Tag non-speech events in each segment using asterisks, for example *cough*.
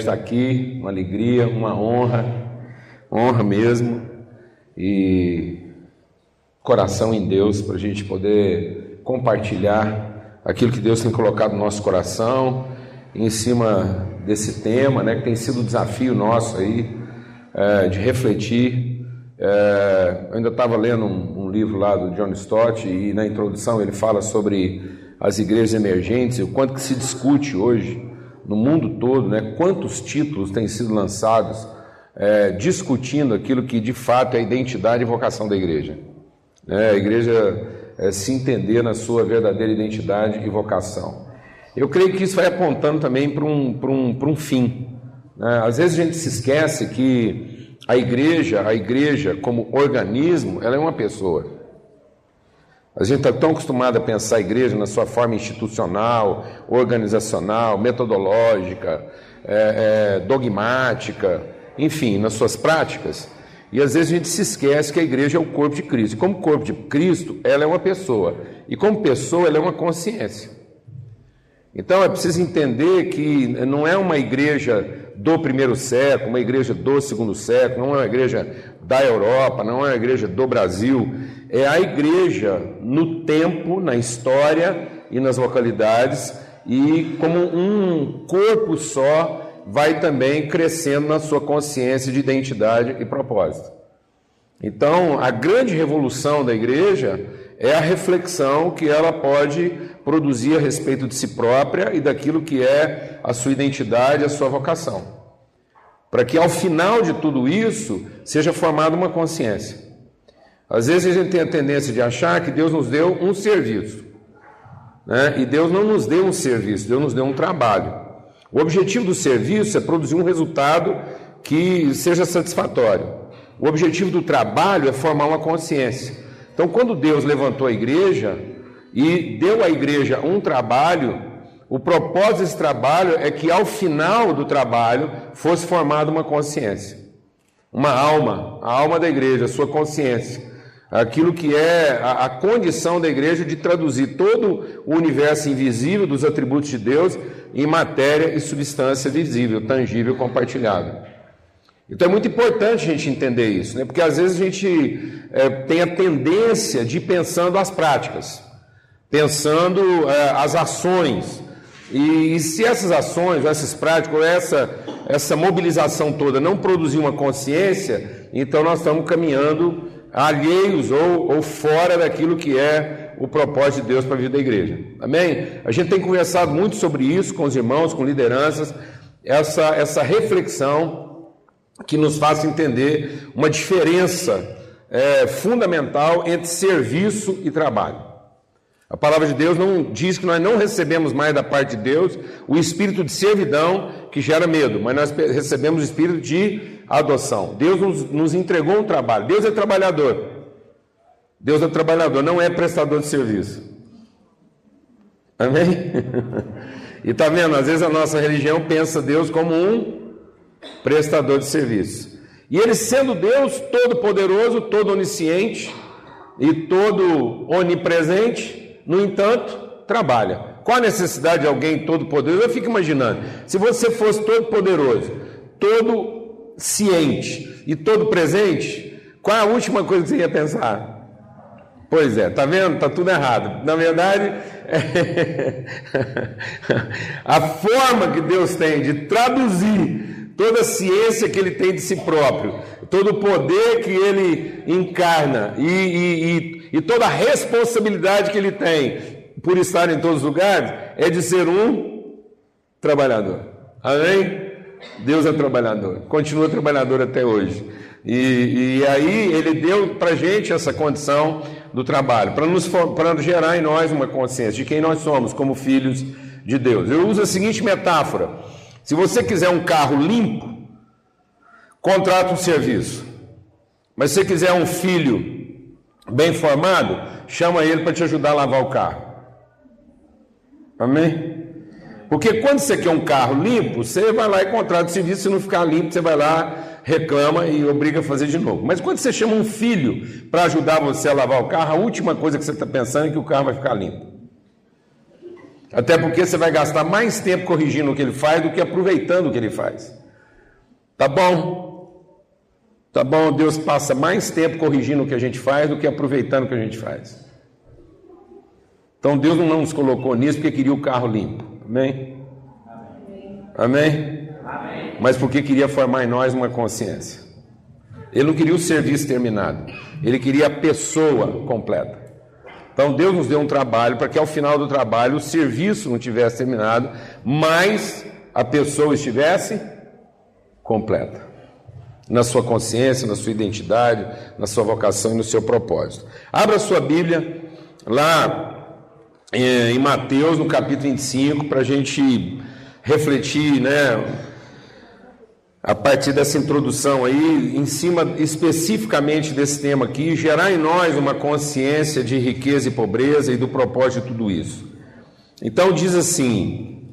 estar aqui, uma alegria, uma honra, honra mesmo, e coração em Deus para a gente poder compartilhar aquilo que Deus tem colocado no nosso coração em cima desse tema, né, que tem sido um desafio nosso aí é, de refletir. É, eu ainda estava lendo um, um livro lá do John Stott e na introdução ele fala sobre as igrejas emergentes, o quanto que se discute hoje no mundo todo, né, quantos títulos têm sido lançados é, discutindo aquilo que de fato é a identidade e vocação da igreja. É, a igreja é, se entender na sua verdadeira identidade e vocação. Eu creio que isso vai apontando também para um, para um, para um fim. Né? Às vezes a gente se esquece que a igreja, a igreja como organismo, ela é uma pessoa. A gente está tão acostumado a pensar a igreja na sua forma institucional, organizacional, metodológica, é, é, dogmática, enfim, nas suas práticas. E às vezes a gente se esquece que a igreja é o corpo de Cristo. E como corpo de Cristo, ela é uma pessoa. E como pessoa, ela é uma consciência. Então é preciso entender que não é uma igreja do primeiro século, uma igreja do segundo século, não é uma igreja da Europa, não é uma igreja do Brasil, é a igreja no tempo, na história e nas localidades, e como um corpo só, vai também crescendo na sua consciência de identidade e propósito. Então, a grande revolução da igreja é a reflexão que ela pode produzir a respeito de si própria e daquilo que é a sua identidade, a sua vocação para que ao final de tudo isso seja formada uma consciência. Às vezes a gente tem a tendência de achar que Deus nos deu um serviço, né? e Deus não nos deu um serviço, Deus nos deu um trabalho. O objetivo do serviço é produzir um resultado que seja satisfatório. O objetivo do trabalho é formar uma consciência. Então, quando Deus levantou a igreja e deu à igreja um trabalho, o propósito desse trabalho é que ao final do trabalho fosse formada uma consciência, uma alma, a alma da igreja, a sua consciência. Aquilo que é a, a condição da igreja de traduzir todo o universo invisível dos atributos de Deus em matéria e substância visível, tangível, compartilhável. Então é muito importante a gente entender isso, né? porque às vezes a gente é, tem a tendência de ir pensando as práticas, pensando é, as ações, e, e, se essas ações, essas práticas, essa, essa mobilização toda não produzir uma consciência, então nós estamos caminhando alheios ou, ou fora daquilo que é o propósito de Deus para a vida da igreja. Amém? A gente tem conversado muito sobre isso com os irmãos, com lideranças, essa, essa reflexão que nos faça entender uma diferença é, fundamental entre serviço e trabalho. A palavra de Deus não diz que nós não recebemos mais da parte de Deus o espírito de servidão que gera medo, mas nós recebemos o espírito de adoção. Deus nos, nos entregou um trabalho. Deus é trabalhador. Deus é trabalhador, não é prestador de serviço. Amém? *laughs* E está vendo? Às vezes a nossa religião pensa Deus como um prestador de serviço. E ele sendo Deus todo-poderoso, todo onisciente e todo onipresente, no entanto, trabalha. Qual a necessidade de alguém todo-poderoso? Eu fico imaginando, se você fosse todo-poderoso, todo ciente e todo presente, qual é a última coisa que você ia pensar? Pois é, tá vendo? Tá tudo errado. Na verdade, *laughs* a forma que Deus tem de traduzir toda a ciência que Ele tem de si próprio, todo o poder que Ele encarna e, e, e e toda a responsabilidade que ele tem por estar em todos os lugares é de ser um trabalhador. Amém? Deus é trabalhador, continua trabalhador até hoje. E, e aí ele deu para gente essa condição do trabalho, para nos gerar em nós uma consciência de quem nós somos como filhos de Deus. Eu uso a seguinte metáfora: se você quiser um carro limpo, contrata um serviço. Mas se você quiser um filho bem formado, chama ele para te ajudar a lavar o carro. Amém? Porque quando você quer um carro limpo, você vai lá e contrata o serviço, se não ficar limpo, você vai lá, reclama e obriga a fazer de novo. Mas quando você chama um filho para ajudar você a lavar o carro, a última coisa que você está pensando é que o carro vai ficar limpo. Até porque você vai gastar mais tempo corrigindo o que ele faz do que aproveitando o que ele faz. Tá bom? Tá bom, Deus passa mais tempo corrigindo o que a gente faz do que aproveitando o que a gente faz. Então Deus não nos colocou nisso porque queria o carro limpo. Amém? Amém? Amém? Mas porque queria formar em nós uma consciência. Ele não queria o serviço terminado, ele queria a pessoa completa. Então Deus nos deu um trabalho para que ao final do trabalho o serviço não tivesse terminado, mas a pessoa estivesse completa. Na sua consciência, na sua identidade, na sua vocação e no seu propósito. Abra sua Bíblia lá em Mateus, no capítulo 25, para a gente refletir, né? a partir dessa introdução aí, em cima especificamente desse tema aqui, gerar em nós uma consciência de riqueza e pobreza e do propósito de tudo isso. Então diz assim: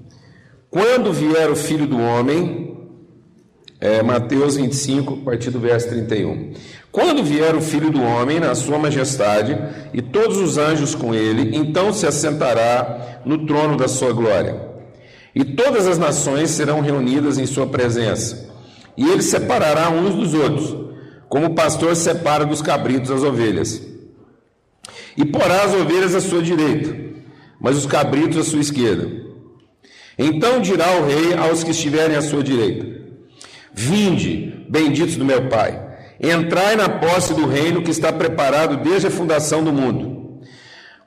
quando vier o filho do homem, é, Mateus 25, a partir do verso 31. Quando vier o filho do homem na sua majestade e todos os anjos com ele, então se assentará no trono da sua glória. E todas as nações serão reunidas em sua presença e ele separará uns dos outros, como o pastor separa dos cabritos as ovelhas. E porá as ovelhas à sua direita, mas os cabritos à sua esquerda. Então dirá o rei aos que estiverem à sua direita: Vinde, benditos do meu Pai, entrai na posse do reino que está preparado desde a fundação do mundo.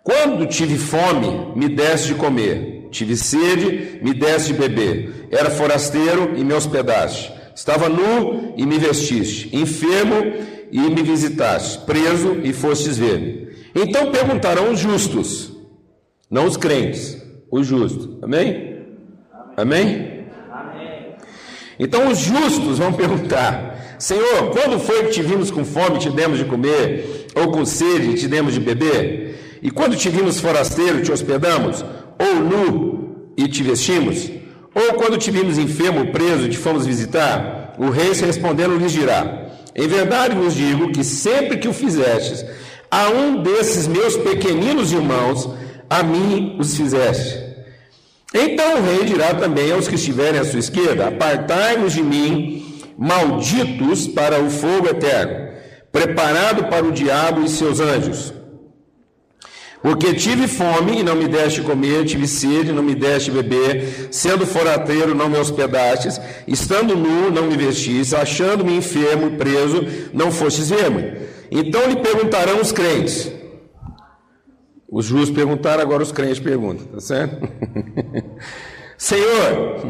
Quando tive fome, me deste de comer, tive sede, me deste de beber, era forasteiro e me hospedaste Estava nu e me vestiste, enfermo e me visitaste, preso e fostes ver-me. Então perguntarão os justos, não os crentes, os justos. Amém? Amém? Amém. Então os justos vão perguntar: Senhor, quando foi que te vimos com fome e te demos de comer, ou com sede e te demos de beber? E quando te vimos forasteiro, te hospedamos, ou nu e te vestimos? Ou quando te vimos enfermo, preso, te fomos visitar, o rei se respondendo lhes dirá: Em verdade vos digo que sempre que o fizestes a um desses meus pequeninos irmãos, a mim os fizeste. Então o rei dirá também aos que estiverem à sua esquerda: Apartai-vos de mim, malditos para o fogo eterno, preparado para o diabo e seus anjos. Porque tive fome e não me deste comer, tive sede e não me deste beber, sendo forateiro não me hospedastes, estando nu não me vestistes, achando-me enfermo e preso não fostes ver-me. Então lhe perguntarão os crentes. Os justos perguntaram, agora os crentes perguntam, tá certo? *laughs* Senhor,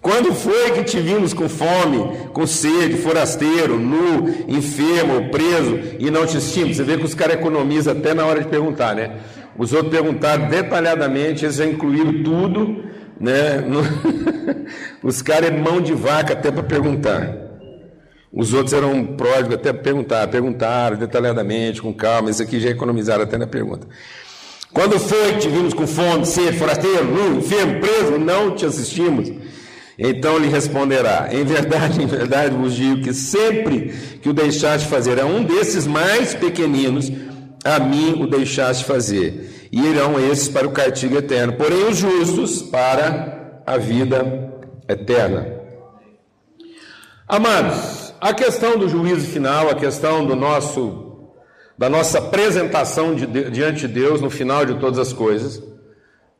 quando foi que te vimos com fome, com sede, forasteiro, nu, enfermo, preso e não te estimos? Você vê que os caras economizam até na hora de perguntar, né? Os outros perguntaram detalhadamente, eles já incluíram tudo, né? *laughs* os caras é mão de vaca até para perguntar. Os outros eram pródigos até para perguntar, perguntaram detalhadamente, com calma, esse aqui já economizaram até na pergunta. Quando foi que te vimos com fome, sede, forasteiro, nu, enfermo, preso? Não te assistimos. Então lhe responderá: Em verdade, *laughs* em verdade vos digo que sempre que o deixaste fazer a um desses mais pequeninos, a mim o deixaste fazer. E irão esses para o castigo eterno, porém os justos para a vida eterna. Amados, a questão do juízo final, a questão do nosso da nossa apresentação de, diante de Deus no final de todas as coisas,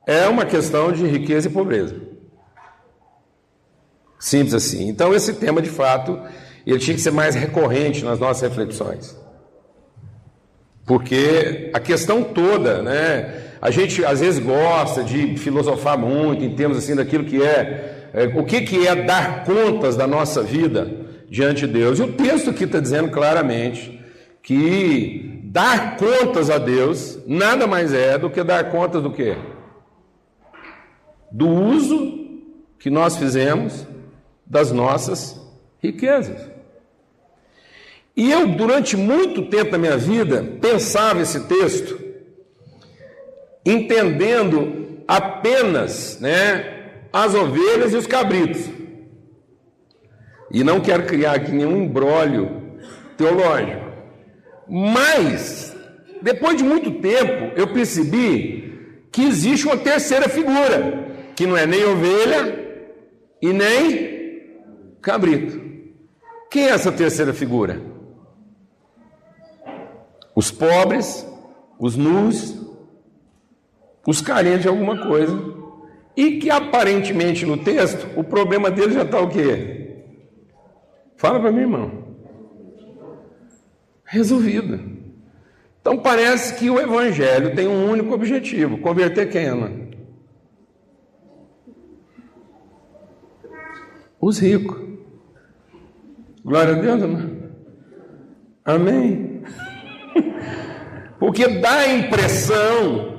é uma questão de riqueza e pobreza. Simples assim. Então, esse tema, de fato, ele tinha que ser mais recorrente nas nossas reflexões. Porque a questão toda, né? A gente às vezes gosta de filosofar muito em termos assim daquilo que é, é o que, que é dar contas da nossa vida diante de Deus. E o texto aqui está dizendo claramente que dar contas a Deus nada mais é do que dar contas do quê? Do uso que nós fizemos das nossas riquezas. E eu, durante muito tempo da minha vida, pensava esse texto, entendendo apenas né, as ovelhas e os cabritos. E não quero criar aqui nenhum embrólio teológico. Mas, depois de muito tempo, eu percebi que existe uma terceira figura, que não é nem ovelha e nem cabrito. Quem é essa terceira figura? Os pobres, os nus, os carentes de alguma coisa, e que aparentemente no texto o problema deles já está o quê? Fala para mim, irmão. Resolvido. Então parece que o evangelho tem um único objetivo: converter quem, Ana? Os ricos. Glória a Deus, irmão. Amém. *laughs* Porque dá a impressão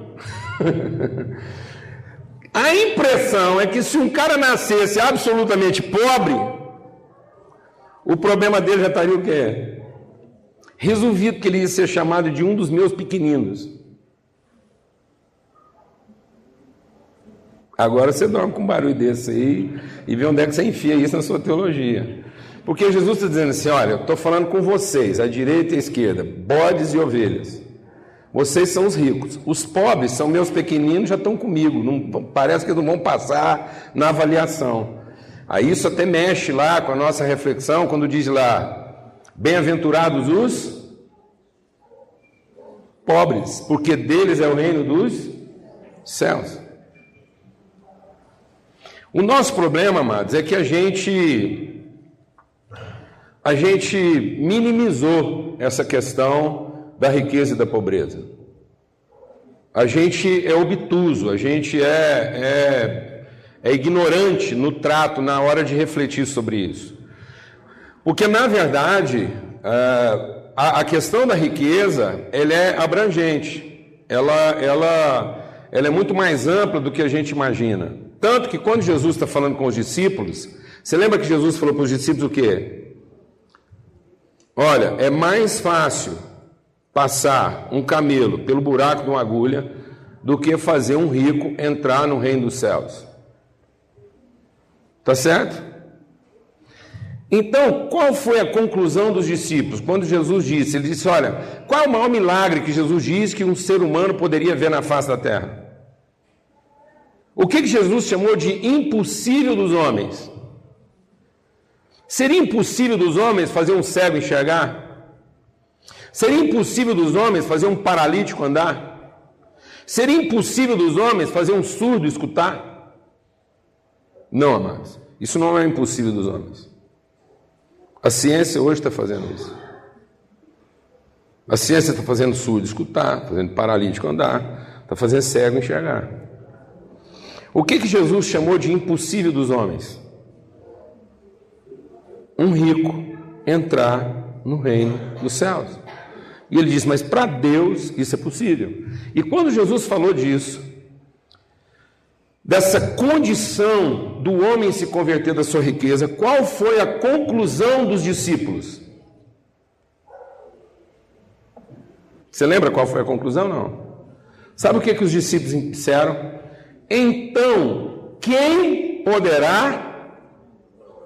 *laughs* A impressão é que se um cara nascesse absolutamente pobre, o problema dele já estaria o quê? Resolvido que ele ia ser chamado de um dos meus pequeninos. Agora você dorme com um barulho desse aí e vê onde é que você enfia isso na sua teologia. Porque Jesus está dizendo assim: olha, eu estou falando com vocês, a direita e a esquerda, bodes e ovelhas. Vocês são os ricos. Os pobres são meus pequeninos, já estão comigo. Não, parece que não vão passar na avaliação. Aí isso até mexe lá com a nossa reflexão, quando diz lá: Bem-aventurados os pobres, porque deles é o reino dos céus. O nosso problema, amados, é que a gente a gente minimizou essa questão da riqueza e da pobreza. A gente é obtuso, a gente é, é, é ignorante no trato, na hora de refletir sobre isso. Porque, na verdade, é, a, questão da riqueza ela é abrangente, ela, ela, ela é muito mais ampla do que a gente imagina. Tanto que quando Jesus está falando com os discípulos, você lembra que Jesus falou para os discípulos o quê? Olha, é mais fácil passar um camelo pelo buraco de uma agulha do que fazer um rico entrar no reino dos céus. Tá certo? Então, qual foi a conclusão dos discípulos quando Jesus disse? Ele disse: Olha, qual é o maior milagre que Jesus diz que um ser humano poderia ver na face da terra? O que, Jesus chamou de impossível dos homens? Seria impossível dos homens fazer um cego enxergar? Seria impossível dos homens fazer um paralítico andar? Seria impossível dos homens fazer um surdo escutar? Não, amados. Isso não é impossível dos homens. A ciência hoje está fazendo isso. A ciência está fazendo surdo escutar, fazendo paralítico andar, está fazendo cego enxergar. O que, que Jesus chamou de impossível dos homens? Um rico entrar no reino dos céus. E ele diz: Mas para Deus isso é possível. E quando Jesus falou disso, dessa condição do homem se converter da sua riqueza, qual foi a conclusão dos discípulos? Você lembra qual foi a conclusão? Não. Sabe o que, que os discípulos disseram? Então, quem poderá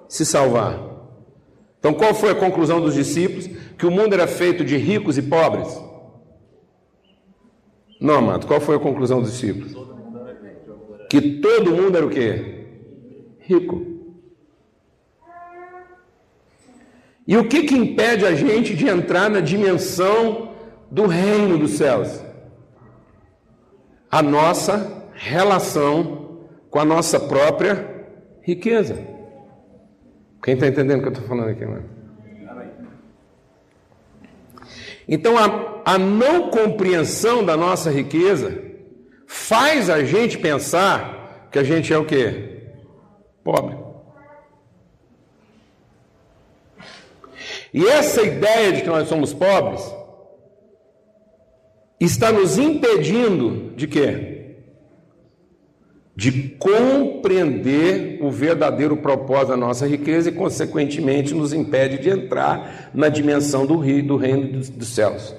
se salvar? Então, qual foi a conclusão dos discípulos? Que o mundo era feito de ricos e pobres? Não, amado, qual foi a conclusão dos discípulos? Que todo mundo era o quê? Rico. E o que, que impede a gente de entrar na dimensão do reino dos céus? A nossa relação com a nossa própria riqueza. Quem está entendendo o que eu estou falando aqui, mano? Então, a, a não compreensão da nossa riqueza faz a gente pensar que a gente é o quê? Pobre. E essa ideia de que nós somos pobres está nos impedindo de quê? de compreender o verdadeiro propósito da nossa riqueza e, consequentemente, nos impede de entrar na dimensão do, do reino dos céus.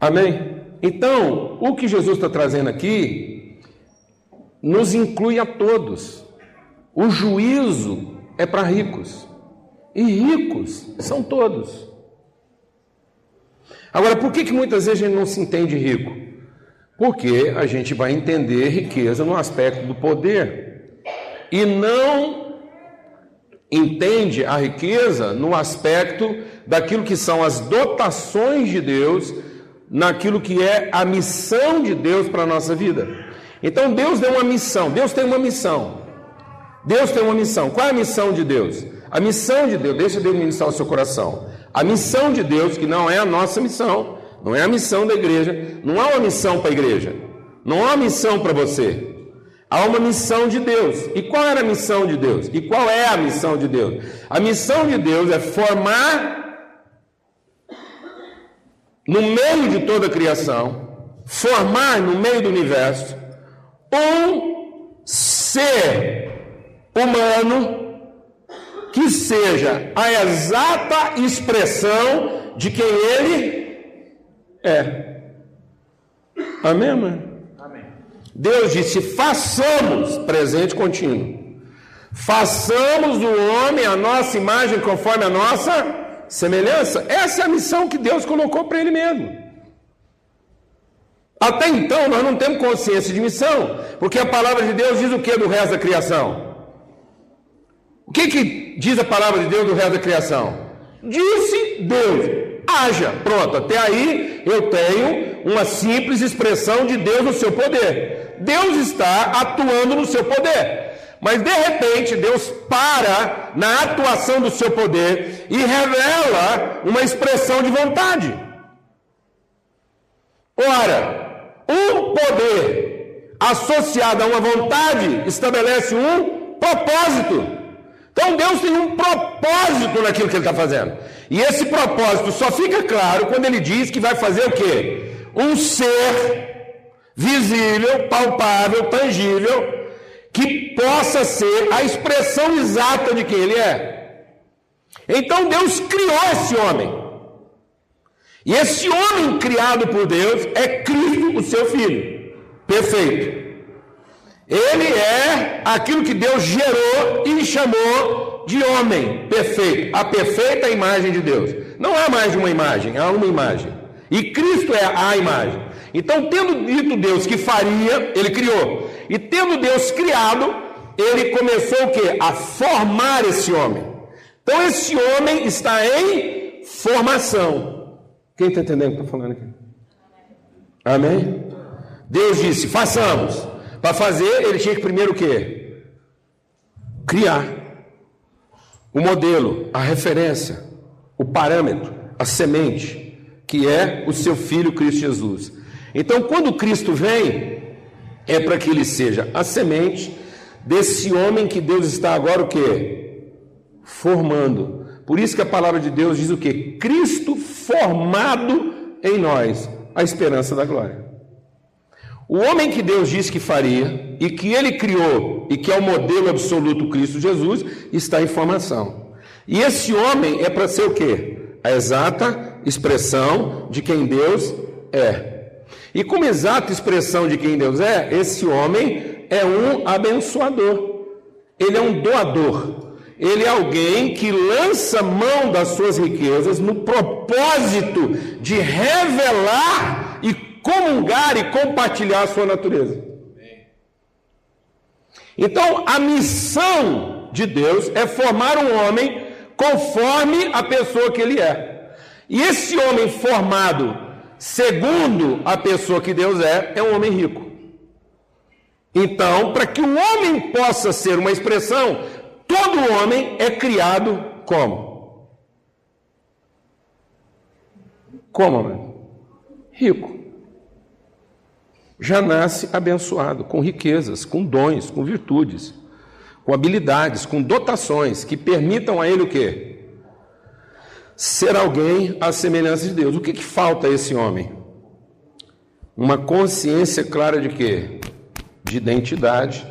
Amém? Então, o que Jesus está trazendo aqui nos inclui a todos. O juízo é para ricos, e ricos são todos. Agora, por que, que muitas vezes a gente não se entende rico? Porque a gente vai entender riqueza no aspecto do poder e não entende a riqueza no aspecto daquilo que são as dotações de Deus, naquilo que é a missão de Deus para a nossa vida. Então Deus deu uma missão, Deus tem uma missão. Deus tem uma missão. Qual é a missão de Deus? A missão de Deus, deixa Deus ministrar o seu coração. A missão de Deus, que não é a nossa missão, não é a missão da igreja, não há uma missão para a igreja, não há uma missão para você. Há uma missão de Deus. E qual era a missão de Deus? E qual é a missão de Deus? A missão de Deus é formar no meio de toda a criação, formar no meio do universo um ser humano que seja a exata expressão de quem ele é. Amém, mãe? Deus disse: façamos presente contínuo. Façamos o homem a nossa imagem conforme a nossa semelhança. Essa é a missão que Deus colocou para ele mesmo. Até então nós não temos consciência de missão, porque a palavra de Deus diz o que do resto da criação? O que, que diz a palavra de Deus do resto da criação? Disse Deus, haja. Pronto, até aí eu tenho uma simples expressão de Deus no seu poder. Deus está atuando no seu poder. Mas de repente Deus para na atuação do seu poder e revela uma expressão de vontade. Ora, um poder associado a uma vontade estabelece um propósito. Então Deus tem um propósito naquilo que Ele está fazendo. E esse propósito só fica claro quando Ele diz que vai fazer o quê? Um ser visível, palpável, tangível, que possa ser a expressão exata de quem ele é. Então Deus criou esse homem. E esse homem criado por Deus é Cristo, o seu filho. Perfeito. Ele é aquilo que Deus gerou e chamou de homem perfeito, a perfeita imagem de Deus. Não há mais de uma imagem, há uma imagem. E Cristo é a imagem. Então, tendo dito Deus que faria, ele criou. E tendo Deus criado, ele começou o quê? A formar esse homem. Então, esse homem está em formação. Quem está entendendo o que estou falando aqui? Amém? Deus disse: façamos. Para fazer, ele tinha que primeiro o quê? Criar. O modelo, a referência, o parâmetro, a semente, que é o seu filho Cristo Jesus. Então, quando Cristo vem, é para que ele seja a semente desse homem que Deus está agora o quê? Formando. Por isso que a palavra de Deus diz o quê? Cristo formado em nós, a esperança da glória. O homem que Deus disse que faria e que ele criou e que é o modelo absoluto Cristo Jesus está em formação. E esse homem é para ser o quê? A exata expressão de quem Deus é. E como exata expressão de quem Deus é, esse homem é um abençoador, ele é um doador, ele é alguém que lança mão das suas riquezas no propósito de revelar e comungar e compartilhar a sua natureza. Então, a missão de Deus é formar um homem conforme a pessoa que ele é. E esse homem formado segundo a pessoa que Deus é, é um homem rico. Então, para que o homem possa ser uma expressão, todo homem é criado como? Como, mano? Rico. Já nasce abençoado, com riquezas, com dons, com virtudes, com habilidades, com dotações que permitam a ele o quê? Ser alguém à semelhança de Deus. O que, que falta a esse homem? Uma consciência clara de quê? De identidade,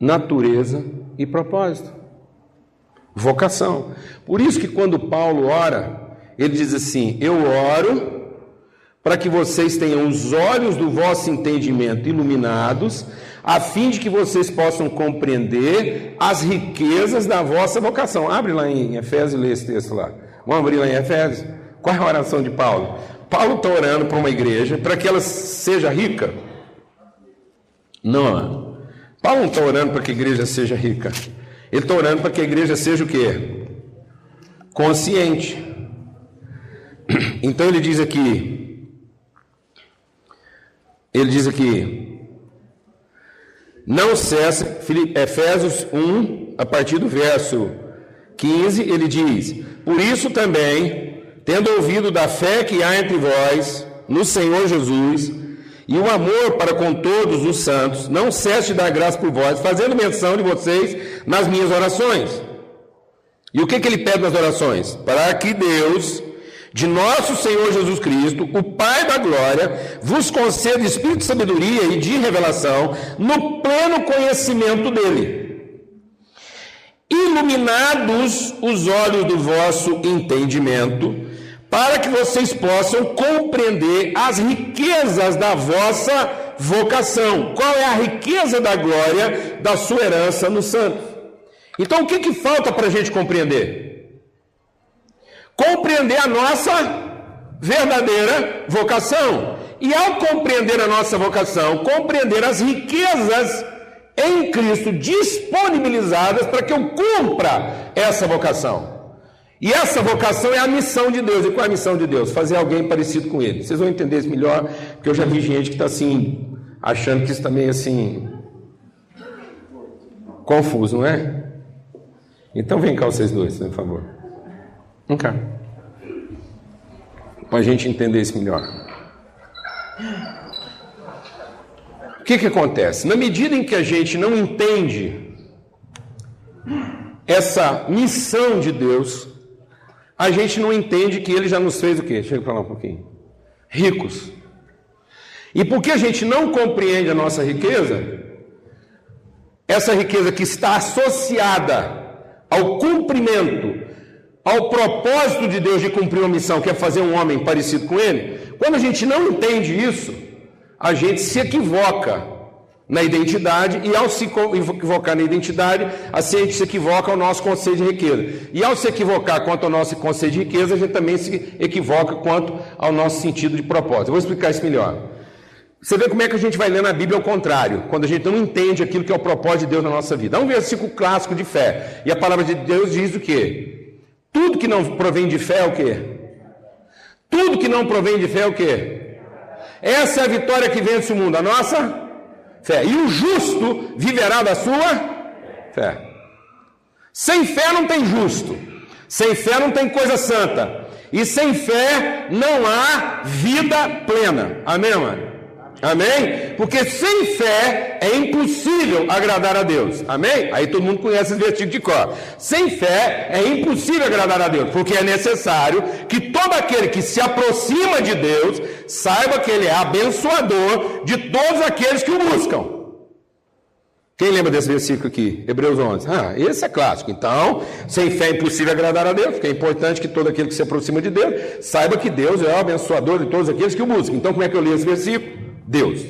natureza e propósito. Vocação. Por isso que quando Paulo ora, ele diz assim: Eu oro para que vocês tenham os olhos do vosso entendimento iluminados, a fim de que vocês possam compreender as riquezas da vossa vocação. Abre lá em Efésios e lê esse texto lá. Vamos abrir lá em Efésios? Qual é a oração de Paulo? Paulo está orando para uma igreja para que ela seja rica. Não, Paulo não está orando para que a igreja seja rica. Ele está orando para que a igreja seja o quê? Consciente. Então ele diz aqui, ele diz aqui, não cessa, Efésios 1, a partir do verso 15, ele diz: Por isso também, tendo ouvido da fé que há entre vós, no Senhor Jesus, e o amor para com todos os santos, não cesse de dar graça por vós, fazendo menção de vocês nas minhas orações. E o que, que ele pede nas orações? Para que Deus, de nosso Senhor Jesus Cristo, o Pai da glória, vos conceda espírito de sabedoria e de revelação no pleno conhecimento dele. Iluminados os olhos do vosso entendimento, para que vocês possam compreender as riquezas da vossa vocação. Qual é a riqueza da glória da sua herança no santo? Então, o que, que falta para a gente compreender? Compreender a nossa verdadeira vocação. E ao compreender a nossa vocação, compreender as riquezas em Cristo disponibilizadas para que eu cumpra essa vocação. E essa vocação é a missão de Deus. E qual é a missão de Deus? Fazer alguém parecido com Ele. Vocês vão entender isso melhor, porque eu já vi gente que está assim, achando que isso também é assim. confuso, não é? Então vem cá vocês dois, por favor. Vem cá. Para a gente entender isso melhor. Que, que acontece? Na medida em que a gente não entende essa missão de Deus, a gente não entende que ele já nos fez o quê? Chega para lá um pouquinho. Ricos. E porque a gente não compreende a nossa riqueza, essa riqueza que está associada ao cumprimento, ao propósito de Deus de cumprir uma missão, que é fazer um homem parecido com ele, quando a gente não entende isso, a gente se equivoca na identidade, e ao se equivocar na identidade, a gente se equivoca ao nosso conceito de riqueza. E ao se equivocar quanto ao nosso conceito de riqueza, a gente também se equivoca quanto ao nosso sentido de propósito. Eu vou explicar isso melhor. Você vê como é que a gente vai ler na Bíblia ao contrário, quando a gente não entende aquilo que é o propósito de Deus na nossa vida. É um versículo clássico de fé. E a palavra de Deus diz o quê? Tudo que não provém de fé é o quê? Tudo que não provém de fé é o quê? Essa é a vitória que vence o mundo. A nossa fé. E o justo viverá da sua fé. Sem fé não tem justo. Sem fé não tem coisa santa. E sem fé não há vida plena. Amém, mano? Amém? Porque sem fé é impossível agradar a Deus. Amém? Aí todo mundo conhece esse versículo de cor. Sem fé é impossível agradar a Deus, porque é necessário que todo aquele que se aproxima de Deus saiba que ele é abençoador de todos aqueles que o buscam. Quem lembra desse versículo aqui? Hebreus 11. Ah, esse é clássico. Então, sem fé é impossível agradar a Deus, porque é importante que todo aquele que se aproxima de Deus saiba que Deus é o abençoador de todos aqueles que o buscam. Então, como é que eu li esse versículo? Deus.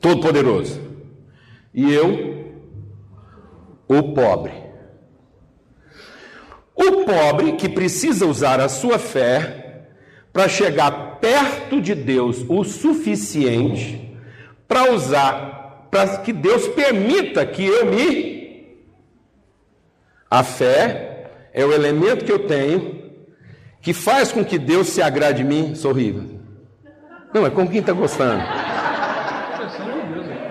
Todo-Poderoso. E eu, o pobre. O pobre que precisa usar a sua fé para chegar perto de Deus o suficiente para usar, para que Deus permita que eu me. A fé é o elemento que eu tenho que faz com que Deus se agrade de mim. Sorriva. Não, é como quem está gostando.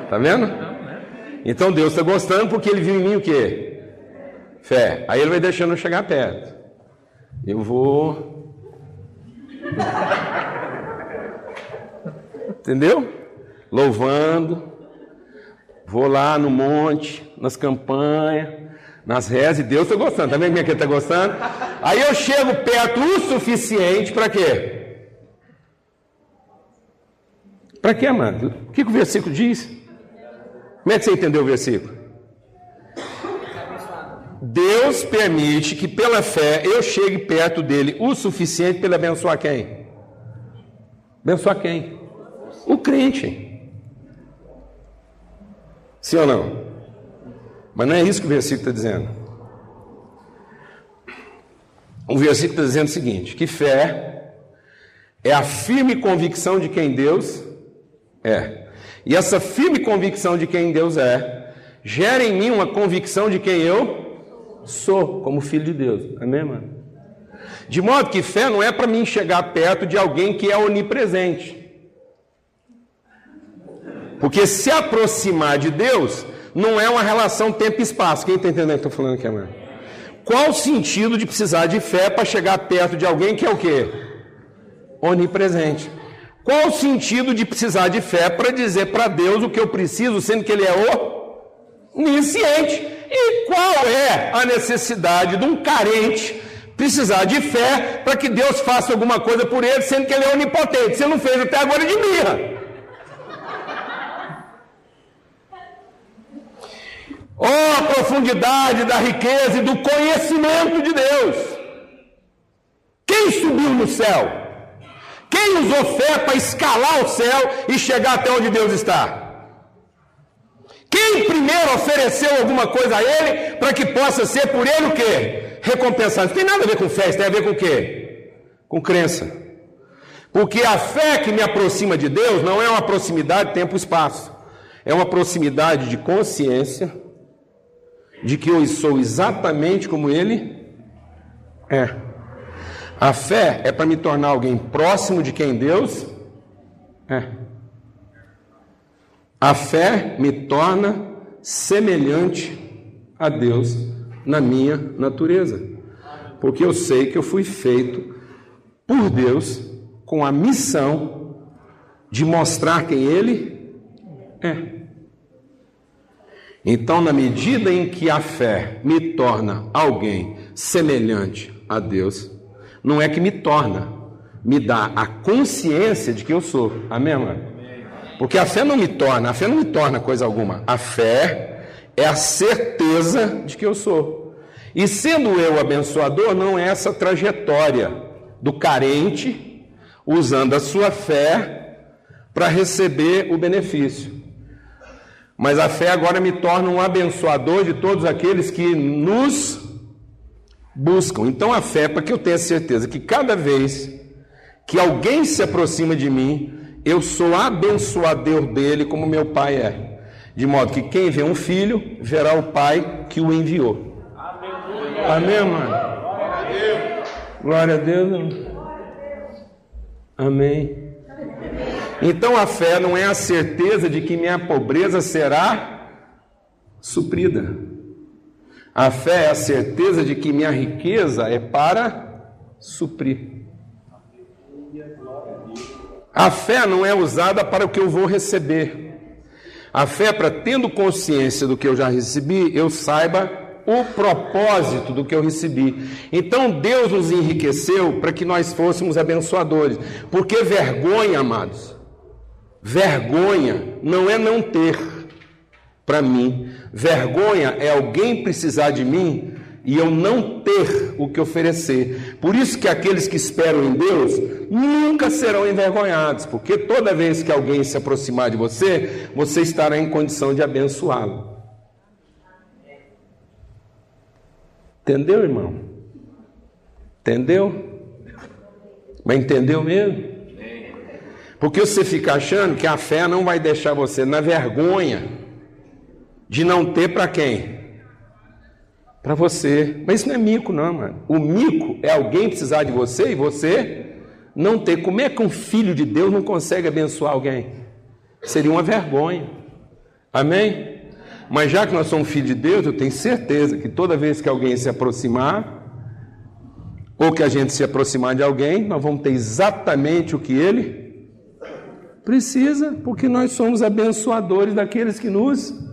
Tá vendo? Então Deus está gostando porque ele viu em mim o quê? Fé. Aí ele vai deixando eu chegar perto. Eu vou. Entendeu? Louvando. Vou lá no monte, nas campanhas, nas rezas, e Deus está gostando. Tá vendo como é que ele está gostando? Aí eu chego perto o suficiente para quê? Para quê, amado? O que, que o versículo diz? Como é que você entendeu o versículo? Deus permite que pela fé eu chegue perto dele o suficiente para ele abençoar quem? Abençoar quem? O crente. Sim ou não? Mas não é isso que o versículo está dizendo. Um versículo está dizendo o seguinte: que fé é a firme convicção de quem Deus é. E essa firme convicção de quem Deus é, gera em mim uma convicção de quem eu sou, como filho de Deus. Amém, mano? De modo que fé não é para mim chegar perto de alguém que é onipresente. Porque se aproximar de Deus não é uma relação tempo e espaço. Quem está entendendo o que eu estou falando aqui, amém? Qual o sentido de precisar de fé para chegar perto de alguém que é o quê? Onipresente. Qual o sentido de precisar de fé para dizer para Deus o que eu preciso, sendo que Ele é onisciente? E qual é a necessidade de um carente precisar de fé para que Deus faça alguma coisa por ele, sendo que Ele é onipotente? Você não fez até agora de birra. Oh, a profundidade da riqueza e do conhecimento de Deus! Quem subiu no céu? Quem usou fé para escalar o céu e chegar até onde Deus está? Quem primeiro ofereceu alguma coisa a ele para que possa ser por ele o quê? Recompensado. Não tem nada a ver com fé, tem a ver com o quê? Com crença. Porque a fé que me aproxima de Deus não é uma proximidade tempo-espaço. É uma proximidade de consciência de que eu sou exatamente como ele é. A fé é para me tornar alguém próximo de quem Deus é. A fé me torna semelhante a Deus na minha natureza. Porque eu sei que eu fui feito por Deus com a missão de mostrar quem Ele é. Então, na medida em que a fé me torna alguém semelhante a Deus, não é que me torna, me dá a consciência de que eu sou. Amém, mano? Porque a fé não me torna, a fé não me torna coisa alguma. A fé é a certeza de que eu sou. E sendo eu abençoador, não é essa trajetória do carente usando a sua fé para receber o benefício. Mas a fé agora me torna um abençoador de todos aqueles que nos buscam. Então a fé, para que eu tenha certeza que cada vez que alguém se aproxima de mim, eu sou abençoador dele como meu pai é. De modo que quem vê um filho, verá o pai que o enviou. Amém, mano? Glória a Deus. Amém. Então a fé não é a certeza de que minha pobreza será suprida. A fé é a certeza de que minha riqueza é para suprir. A fé não é usada para o que eu vou receber. A fé é para, tendo consciência do que eu já recebi, eu saiba o propósito do que eu recebi. Então Deus nos enriqueceu para que nós fôssemos abençoadores. Porque vergonha, amados, vergonha não é não ter para mim. Vergonha é alguém precisar de mim e eu não ter o que oferecer. Por isso que aqueles que esperam em Deus nunca serão envergonhados, porque toda vez que alguém se aproximar de você, você estará em condição de abençoá-lo. Entendeu, irmão? Entendeu? Mas entendeu mesmo? Porque você fica achando que a fé não vai deixar você na vergonha de não ter para quem? Para você. Mas isso não é mico, não, mano. O mico é alguém precisar de você e você não ter. Como é que um filho de Deus não consegue abençoar alguém? Seria uma vergonha. Amém? Mas já que nós somos filhos de Deus, eu tenho certeza que toda vez que alguém se aproximar, ou que a gente se aproximar de alguém, nós vamos ter exatamente o que ele precisa, porque nós somos abençoadores daqueles que nos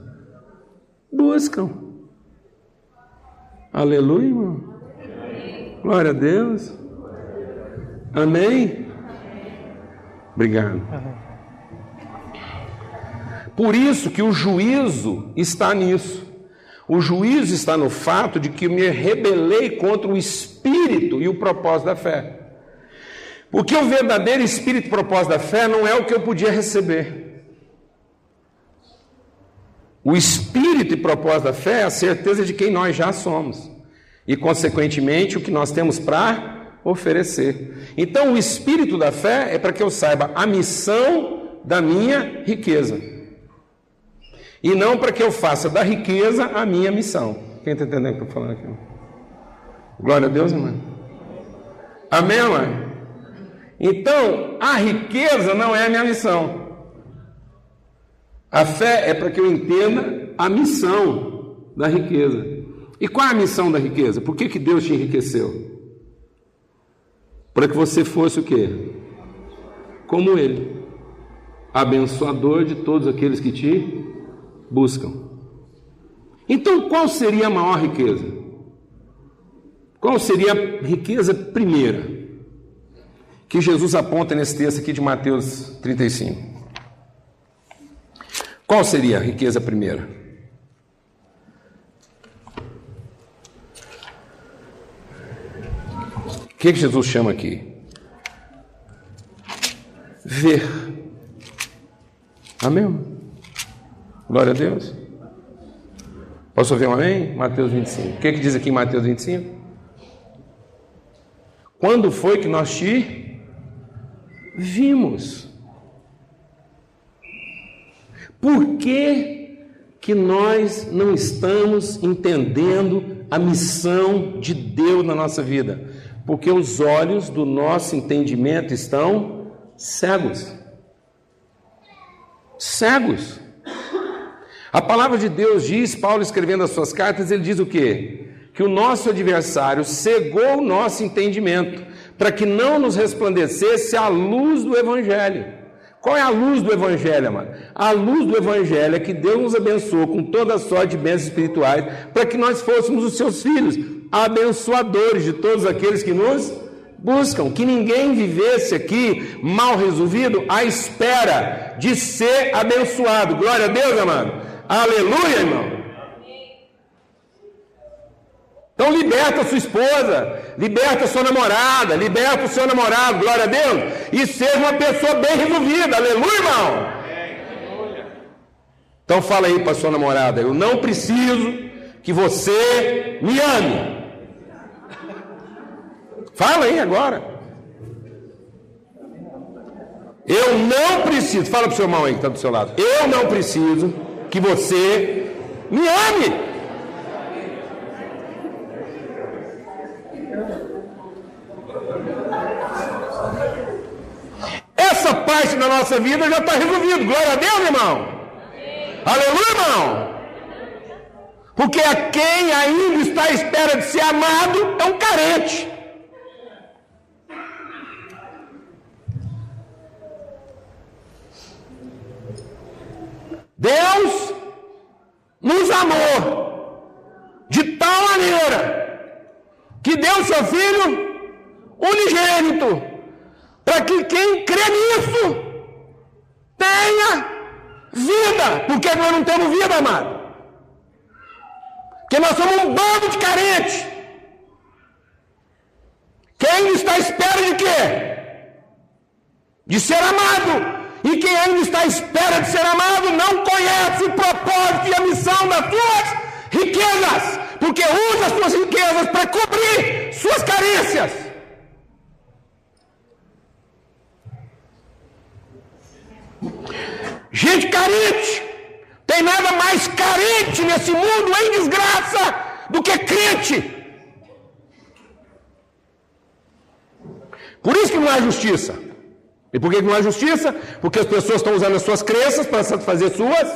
buscam. Aleluia, irmão. Glória a Deus. Amém? Obrigado. Por isso que o juízo está nisso. O juízo está no fato de que me rebelei contra o espírito e o propósito da fé. Porque o verdadeiro espírito propósito da fé não é o que eu podia receber. O espírito e propósito da fé é a certeza de quem nós já somos. e, consequentemente, o que nós temos para oferecer. Então, o espírito da fé é para que eu saiba a missão da minha riqueza, e não para que eu faça da riqueza a minha missão. Quem está entendendo o que eu estou falando aqui? Glória a Deus, irmão. Amém, mãe? Então, a riqueza não é a minha missão. A fé é para que eu entenda a missão da riqueza. E qual é a missão da riqueza? Por que, que Deus te enriqueceu? Para que você fosse o quê? Como Ele, abençoador de todos aqueles que te buscam. Então, qual seria a maior riqueza? Qual seria a riqueza primeira que Jesus aponta nesse texto aqui de Mateus 35? Qual seria a riqueza primeira? O que, que Jesus chama aqui? Ver. Amém? Glória a Deus. Posso ouvir um amém? Mateus 25. O que, que diz aqui em Mateus 25? Quando foi que nós te vimos? Por que, que nós não estamos entendendo a missão de Deus na nossa vida? Porque os olhos do nosso entendimento estão cegos. Cegos. A palavra de Deus diz, Paulo escrevendo as suas cartas, ele diz o quê? Que o nosso adversário cegou o nosso entendimento, para que não nos resplandecesse a luz do Evangelho. Qual é a luz do Evangelho, amado? A luz do Evangelho é que Deus nos abençoou com toda a sorte de bênçãos espirituais, para que nós fôssemos os seus filhos, abençoadores de todos aqueles que nos buscam, que ninguém vivesse aqui mal resolvido à espera de ser abençoado. Glória a Deus, amado. Aleluia, irmão. Então liberta sua esposa, liberta sua namorada, liberta o seu namorado, glória a Deus, e seja uma pessoa bem resolvida, aleluia, irmão. Então fala aí para sua namorada, eu não preciso que você me ame. Fala aí agora. Eu não preciso, fala para o seu irmão aí que está do seu lado. Eu não preciso que você me ame. Essa parte da nossa vida já está resolvida. Glória a Deus, irmão. Aleluia, irmão. Porque a quem ainda está à espera de ser amado é um carente. Deus nos amou de tal maneira que deu seu filho unigênito para que quem crê nisso tenha vida. Porque nós não temos vida, amado. Porque nós somos um bando de carentes. Quem está à espera de quê? De ser amado. E quem ainda está à espera de ser amado não conhece o propósito e a missão das suas riquezas, porque usa as suas riquezas para cobrir suas carências. Gente carente, tem nada mais carente nesse mundo em desgraça do que crente. Por isso que não há justiça. E por que não há justiça? Porque as pessoas estão usando as suas crenças para satisfazer suas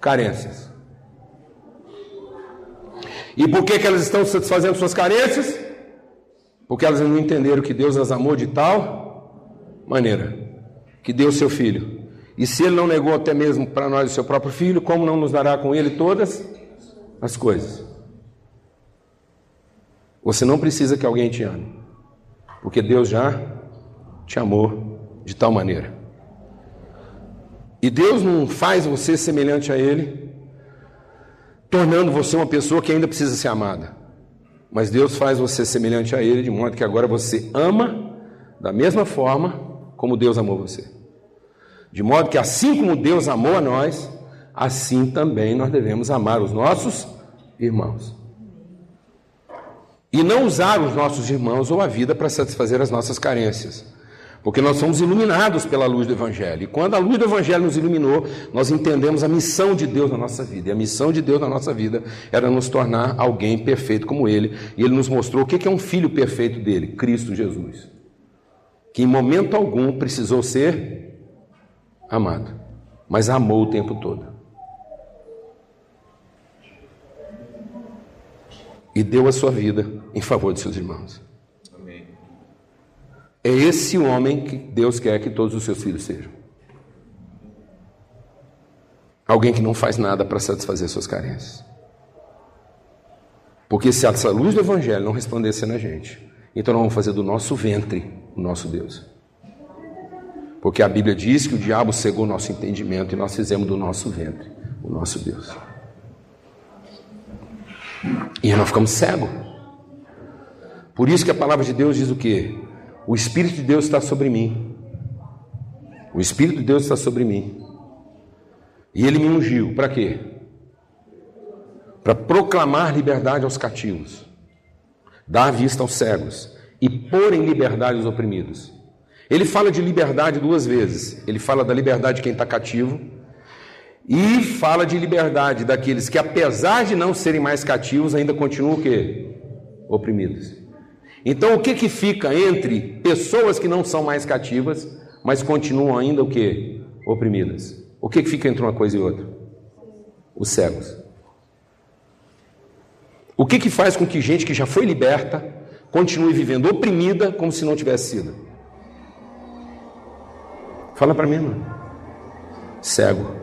carências. E por que, que elas estão satisfazendo suas carências? Porque elas não entenderam que Deus as amou de tal maneira que deu seu filho. E se ele não negou até mesmo para nós o seu próprio filho, como não nos dará com ele todas as coisas? Você não precisa que alguém te ame, porque Deus já te amou de tal maneira. E Deus não faz você semelhante a Ele, tornando você uma pessoa que ainda precisa ser amada. Mas Deus faz você semelhante a Ele, de modo que agora você ama da mesma forma como Deus amou você. De modo que, assim como Deus amou a nós, assim também nós devemos amar os nossos irmãos. E não usar os nossos irmãos ou a vida para satisfazer as nossas carências. Porque nós somos iluminados pela luz do Evangelho. E quando a luz do Evangelho nos iluminou, nós entendemos a missão de Deus na nossa vida. E a missão de Deus na nossa vida era nos tornar alguém perfeito como Ele. E Ele nos mostrou o que é um filho perfeito dele: Cristo Jesus. Que em momento algum precisou ser amado, mas amou o tempo todo. E deu a sua vida em favor de seus irmãos. É esse homem que Deus quer que todos os seus filhos sejam. Alguém que não faz nada para satisfazer suas carências. Porque se essa luz do Evangelho não resplandecer na gente, então nós vamos fazer do nosso ventre o nosso Deus. Porque a Bíblia diz que o diabo cegou nosso entendimento e nós fizemos do nosso ventre o nosso Deus. E nós ficamos cegos. Por isso que a palavra de Deus diz o quê? O Espírito de Deus está sobre mim. O Espírito de Deus está sobre mim. E ele me ungiu. Para quê? Para proclamar liberdade aos cativos, dar vista aos cegos e pôr em liberdade os oprimidos. Ele fala de liberdade duas vezes. Ele fala da liberdade de quem está cativo e fala de liberdade daqueles que, apesar de não serem mais cativos, ainda continuam o quê? Oprimidos. Então, o que, que fica entre pessoas que não são mais cativas, mas continuam ainda o que? Oprimidas. O que, que fica entre uma coisa e outra? Os cegos. O que, que faz com que gente que já foi liberta continue vivendo oprimida como se não tivesse sido? Fala para mim, mano. Cego.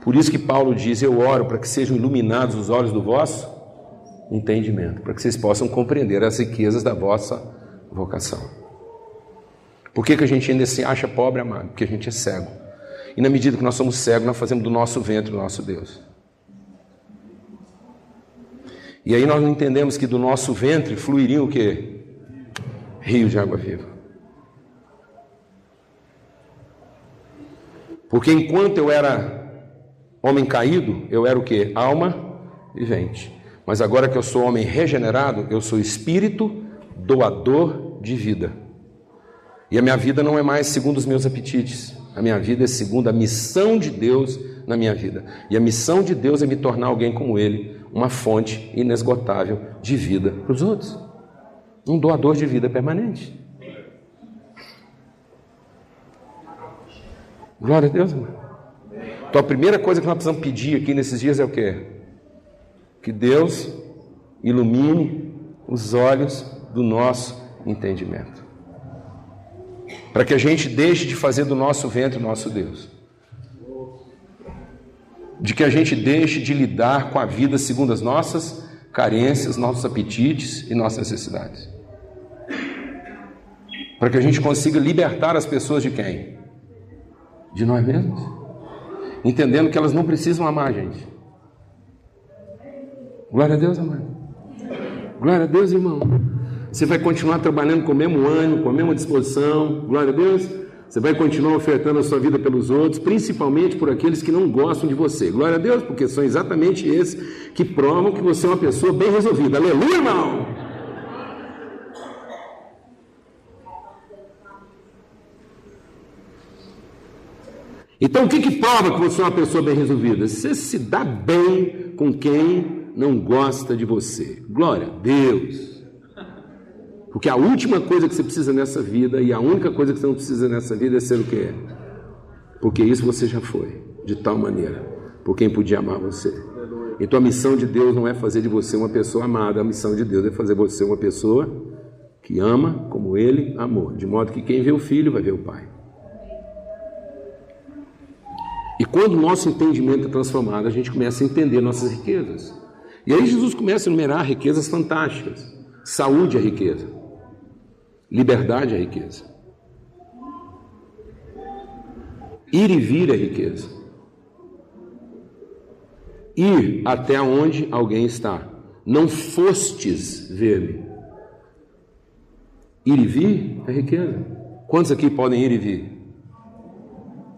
Por isso que Paulo diz: Eu oro para que sejam iluminados os olhos do vosso entendimento, para que vocês possam compreender as riquezas da vossa vocação. Por que, que a gente ainda se acha pobre, amado? Porque a gente é cego. E na medida que nós somos cegos, nós fazemos do nosso ventre o nosso Deus. E aí nós não entendemos que do nosso ventre fluiriam o quê? Rios de água viva. Porque enquanto eu era homem caído, eu era o quê? Alma vivente. Mas agora que eu sou homem regenerado, eu sou espírito doador de vida. E a minha vida não é mais segundo os meus apetites. A minha vida é segundo a missão de Deus na minha vida. E a missão de Deus é me tornar alguém como Ele, uma fonte inesgotável de vida para os outros. Um doador de vida permanente. Glória a Deus, irmão. Então a primeira coisa que nós precisamos pedir aqui nesses dias é o quê? Que Deus ilumine os olhos do nosso entendimento. Para que a gente deixe de fazer do nosso ventre o nosso Deus. De que a gente deixe de lidar com a vida segundo as nossas carências, nossos apetites e nossas necessidades. Para que a gente consiga libertar as pessoas de quem? De nós mesmos. Entendendo que elas não precisam amar a gente. Glória a Deus, amado. Glória a Deus, irmão. Você vai continuar trabalhando com o mesmo ânimo, com a mesma disposição. Glória a Deus. Você vai continuar ofertando a sua vida pelos outros, principalmente por aqueles que não gostam de você. Glória a Deus, porque são exatamente esses que provam que você é uma pessoa bem resolvida. Aleluia, irmão! Então, o que, que prova que você é uma pessoa bem resolvida? Você se dá bem com quem não gosta de você. Glória a Deus. Porque a última coisa que você precisa nessa vida e a única coisa que você não precisa nessa vida é ser o que é. Porque isso você já foi, de tal maneira, por quem podia amar você. Então a missão de Deus não é fazer de você uma pessoa amada, a missão de Deus é fazer você uma pessoa que ama como ele amou, de modo que quem vê o filho vai ver o pai. Quando o nosso entendimento é transformado, a gente começa a entender nossas riquezas. E aí Jesus começa a enumerar riquezas fantásticas. Saúde é riqueza. Liberdade é riqueza. Ir e vir é riqueza. Ir até onde alguém está. Não fostes ver-me. Ir e vir é riqueza. Quantos aqui podem ir e vir?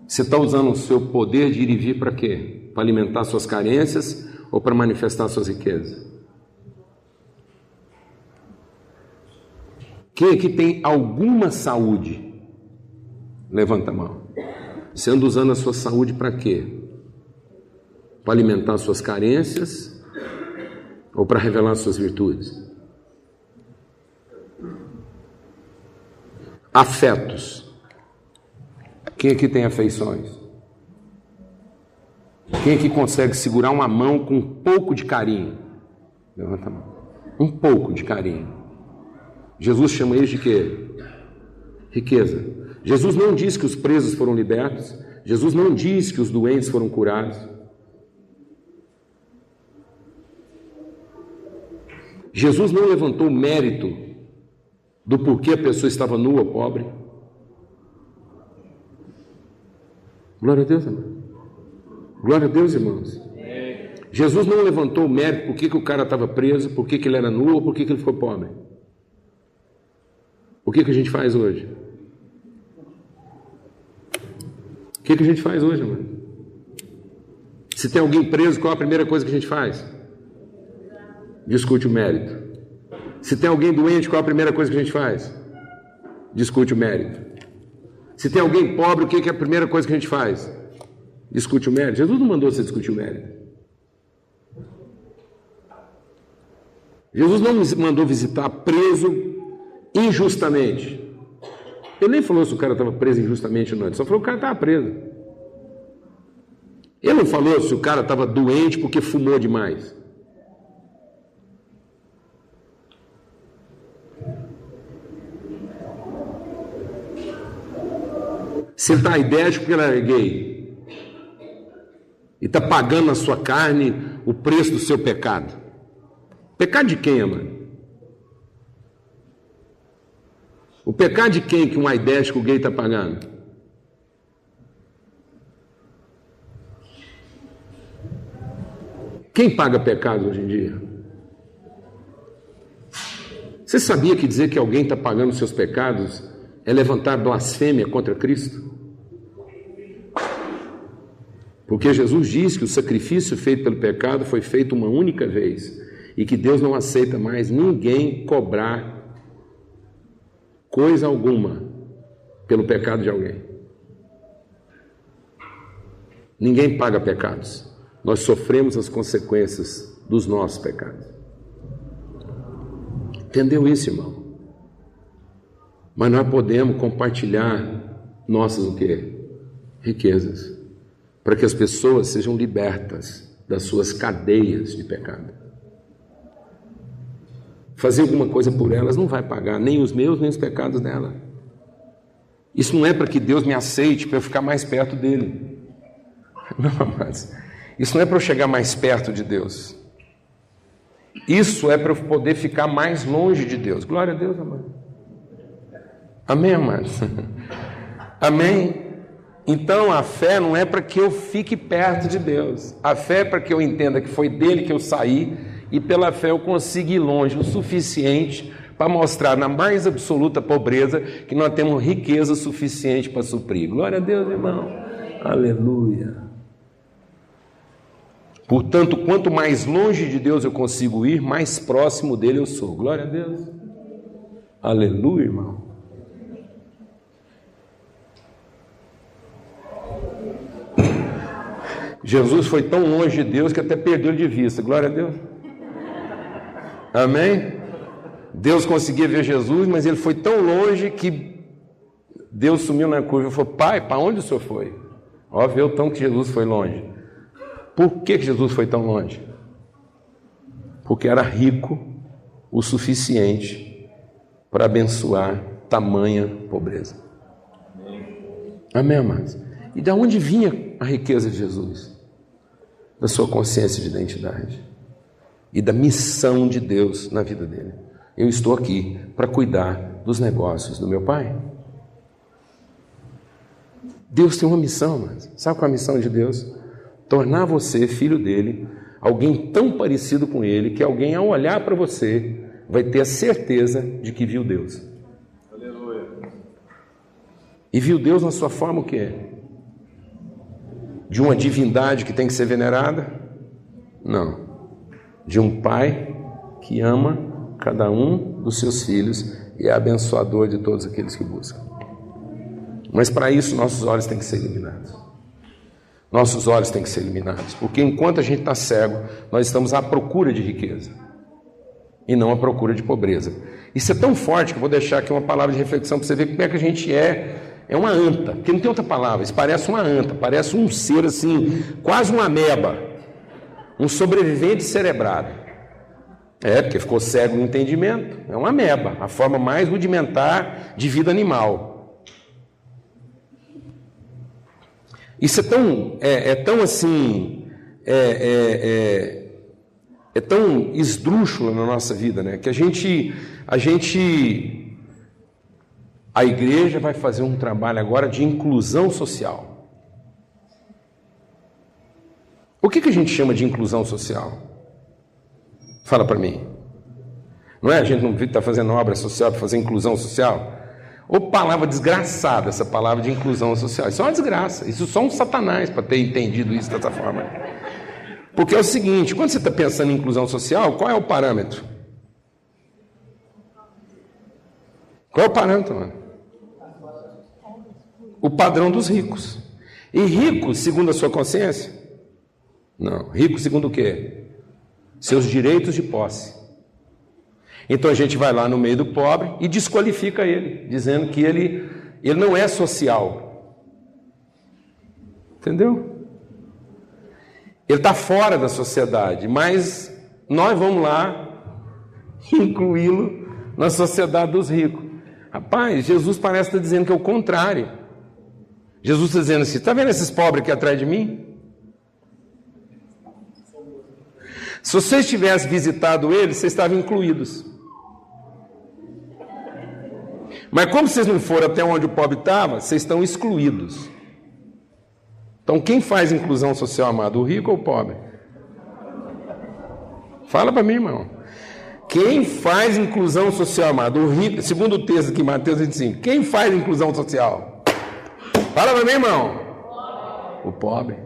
Você está usando o seu poder de ir e vir para quê? Para alimentar suas carências ou para manifestar suas riquezas? Quem aqui tem alguma saúde? Levanta a mão. Você anda usando a sua saúde para quê? Para alimentar suas carências ou para revelar suas virtudes? Afetos. Quem aqui tem afeições? Quem aqui consegue segurar uma mão com um pouco de carinho? Levanta a mão. Um pouco de carinho. Jesus chama isso de quê? Riqueza. Jesus não diz que os presos foram libertos. Jesus não diz que os doentes foram curados. Jesus não levantou mérito do porquê a pessoa estava nua ou pobre. Glória a Deus, amor. Glória a Deus, irmãos. Jesus não levantou o mérito por que, que o cara estava preso, por que, que ele era nu ou por que, que ele ficou pobre. O que, que a gente faz hoje? O que, que a gente faz hoje, mano? Se tem alguém preso, qual a primeira coisa que a gente faz? Discute o mérito. Se tem alguém doente, qual a primeira coisa que a gente faz? Discute o mérito. Se tem alguém pobre, o que é a primeira coisa que a gente faz? Discute o mérito. Jesus não mandou você discutir o mérito. Jesus não mandou visitar preso injustamente. Ele nem falou se o cara estava preso injustamente ou não, ele só falou que o cara estava preso. Ele não falou se o cara estava doente porque fumou demais. Se ele porque ele é gay. E está pagando na sua carne o preço do seu pecado. Pecado de quem, mano? O pecado de quem que um aidético gay está pagando? Quem paga pecado hoje em dia? Você sabia que dizer que alguém está pagando seus pecados é levantar blasfêmia contra Cristo? Porque Jesus diz que o sacrifício feito pelo pecado foi feito uma única vez e que Deus não aceita mais ninguém cobrar coisa alguma pelo pecado de alguém. Ninguém paga pecados. Nós sofremos as consequências dos nossos pecados. Entendeu isso, irmão? Mas nós podemos compartilhar nossas o quê? Riquezas, para que as pessoas sejam libertas das suas cadeias de pecado fazer alguma coisa por elas, não vai pagar nem os meus, nem os pecados dela. Isso não é para que Deus me aceite para eu ficar mais perto dele. *laughs* Não, mas isso não é para eu chegar mais perto de Deus. Isso é para eu poder ficar mais longe de Deus. Glória a Deus, amado. Amém, amados? *laughs* Amém? Então a fé não é para que eu fique perto de Deus. A fé é para que eu entenda que foi dele que eu saí e pela fé eu consigo ir longe o suficiente para mostrar na mais absoluta pobreza que nós temos riqueza suficiente para suprir. Glória a Deus, irmão. Aleluia. Portanto, quanto mais longe de Deus eu consigo ir, mais próximo dele eu sou. Glória a Deus. Aleluia, irmão. Jesus foi tão longe de Deus que até perdeu de vista. Glória a Deus. Amém? Deus conseguia ver Jesus, mas ele foi tão longe que Deus sumiu na curva e falou: Pai, para onde o senhor foi? Ó, vê o tão que Jesus foi longe. Por que Jesus foi tão longe? Porque era rico o suficiente para abençoar tamanha pobreza. Amém, amados? E de onde vinha a riqueza de Jesus? Da sua consciência de identidade e da missão de Deus na vida dele. Eu estou aqui para cuidar dos negócios do meu pai. Deus tem uma missão, mas sabe qual é a missão de Deus? Tornar você filho dele, alguém tão parecido com ele que alguém ao olhar para você vai ter a certeza de que viu Deus. Aleluia. E viu Deus na sua forma o quê? De uma divindade que tem que ser venerada? Não de um pai que ama cada um dos seus filhos e é abençoador de todos aqueles que buscam. Mas para isso nossos olhos têm que ser iluminados. Nossos olhos têm que ser iluminados, porque enquanto a gente está cego, nós estamos à procura de riqueza e não à procura de pobreza. Isso é tão forte que eu vou deixar aqui uma palavra de reflexão para você ver como é que a gente é. É uma anta, porque não tem outra palavra. Isso parece uma anta, parece um ser assim, quase uma ameba, um sobrevivente cerebrado. É, porque ficou cego no entendimento. É uma ameba, a forma mais rudimentar de vida animal. Isso é tão, é, é tão assim, é, é, é, é tão esdrúxulo na nossa vida, né? Que a gente, a gente, a igreja vai fazer um trabalho agora de inclusão social. O que, que a gente chama de inclusão social? Fala para mim. Não é? A gente não está fazendo obra social para fazer inclusão social? Ou palavra desgraçada, essa palavra de inclusão social. Isso é uma desgraça. Isso só um satanás para ter entendido isso dessa forma. Porque é o seguinte: quando você está pensando em inclusão social, qual é o parâmetro? Qual é o parâmetro, mano? O padrão dos ricos. E rico segundo a sua consciência? Não. Rico segundo o quê? Seus direitos de posse. Então a gente vai lá no meio do pobre e desqualifica ele, dizendo que ele, ele não é social. Entendeu? Ele está fora da sociedade, mas nós vamos lá *laughs* incluí-lo na sociedade dos ricos. Rapaz, Jesus parece estar dizendo que é o contrário. Jesus está dizendo assim: está vendo esses pobres aqui atrás de mim? Se vocês tivessem visitado eles, vocês estavam incluídos. Mas como vocês não foram até onde o pobre estava, vocês estão excluídos. Então, quem faz inclusão social, amado? O rico ou o pobre? Fala para mim, irmão. Quem faz inclusão social, amado? O rico, segundo o texto aqui, Mateus diz assim: quem faz inclusão social? Fala para mim, irmão. O pobre.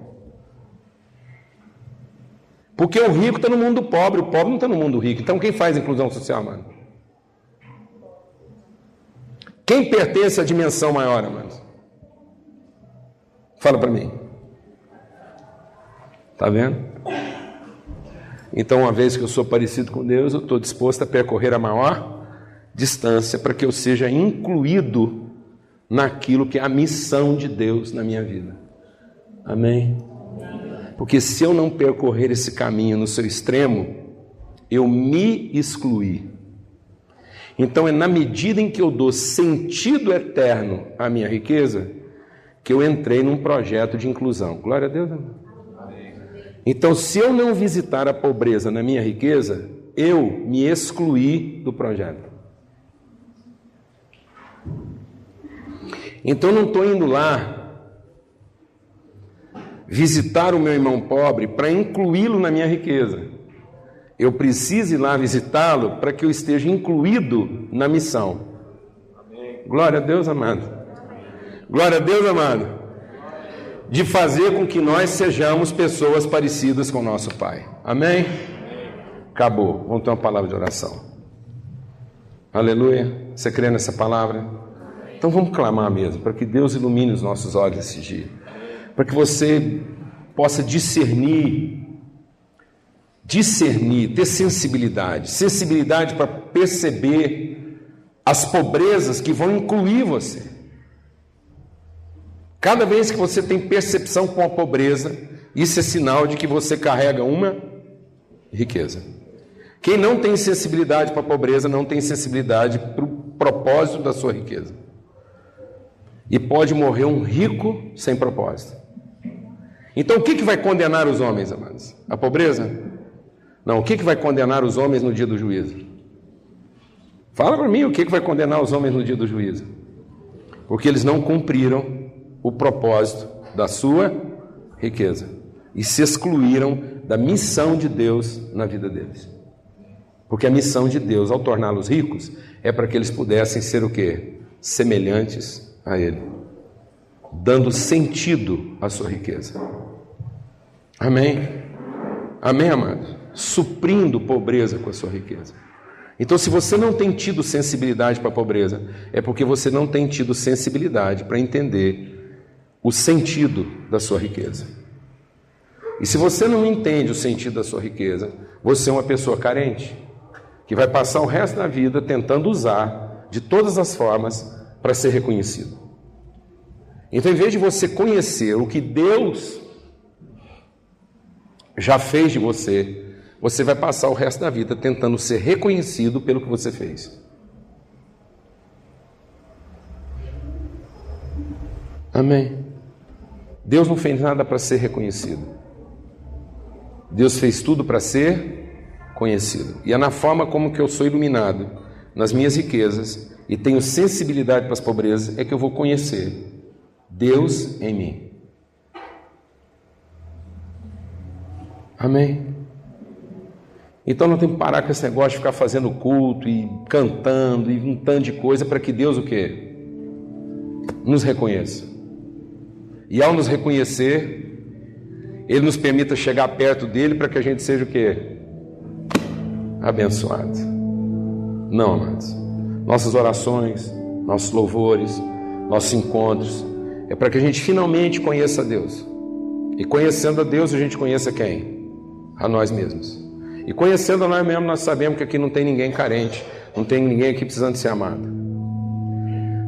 Porque o rico está no mundo pobre, o pobre não está no mundo rico. Então, quem faz inclusão social, mano? Quem pertence à dimensão maior, amados? Fala para mim. Tá vendo? Então, uma vez que eu sou parecido com Deus, eu estou disposto a percorrer a maior distância para que eu seja incluído naquilo que é a missão de Deus na minha vida. Amém? Porque se eu não percorrer esse caminho no seu extremo, eu me excluí. Então é na medida em que eu dou sentido eterno à minha riqueza que eu entrei num projeto de inclusão. Glória a Deus. Então, se eu não visitar a pobreza na minha riqueza, eu me excluí do projeto. Então, não estou indo lá visitar o meu irmão pobre para incluí-lo na minha riqueza eu preciso ir lá visitá-lo para que eu esteja incluído na missão. Amém. Glória a Deus, amado. Glória a Deus, amado. De fazer com que nós sejamos pessoas parecidas com nosso Pai. Amém? Acabou. Vamos ter uma palavra de oração. Aleluia. Você crê nessa palavra? Então vamos clamar mesmo, para que Deus ilumine os nossos olhos esse dia. Para que você possa discernir discernir, ter sensibilidade, sensibilidade para perceber as pobrezas que vão incluir você. Cada vez que você tem percepção com a pobreza, isso é sinal de que você carrega uma riqueza. Quem não tem sensibilidade para a pobreza não tem sensibilidade para o propósito da sua riqueza. E pode morrer um rico sem propósito. Então o que, que vai condenar os homens, amados? A pobreza? Não, o que, que vai condenar os homens no dia do juízo? Fala para mim o que, que vai condenar os homens no dia do juízo. Porque eles não cumpriram o propósito da sua riqueza e se excluíram da missão de Deus na vida deles. Porque a missão de Deus, ao torná-los ricos, é para que eles pudessem ser o quê? Semelhantes a Ele, dando sentido à sua riqueza. Amém? Amém, amados? suprindo pobreza com a sua riqueza. Então, se você não tem tido sensibilidade para a pobreza, é porque você não tem tido sensibilidade para entender o sentido da sua riqueza. E se você não entende o sentido da sua riqueza, você é uma pessoa carente, que vai passar o resto da vida tentando usar de todas as formas para ser reconhecido. Então, em vez de você conhecer o que Deus já fez de você, você vai passar o resto da vida tentando ser reconhecido pelo que você fez. Amém. Deus não fez nada para ser reconhecido. Deus fez tudo para ser conhecido. E é na forma como que eu sou iluminado, nas minhas riquezas e tenho sensibilidade para as pobrezas, é que eu vou conhecer Deus em mim. Amém. Então não tem que parar com esse negócio de ficar fazendo culto e cantando e um tanto de coisa para que Deus o quê? Nos reconheça. E ao nos reconhecer, Ele nos permita chegar perto dele para que a gente seja o quê? Abençoado. Não, amados. Nossas orações, nossos louvores, nossos encontros, é para que a gente finalmente conheça a Deus. E conhecendo a Deus, a gente conheça quem? A nós mesmos. E conhecendo nós mesmos, nós sabemos que aqui não tem ninguém carente, não tem ninguém aqui precisando ser amado.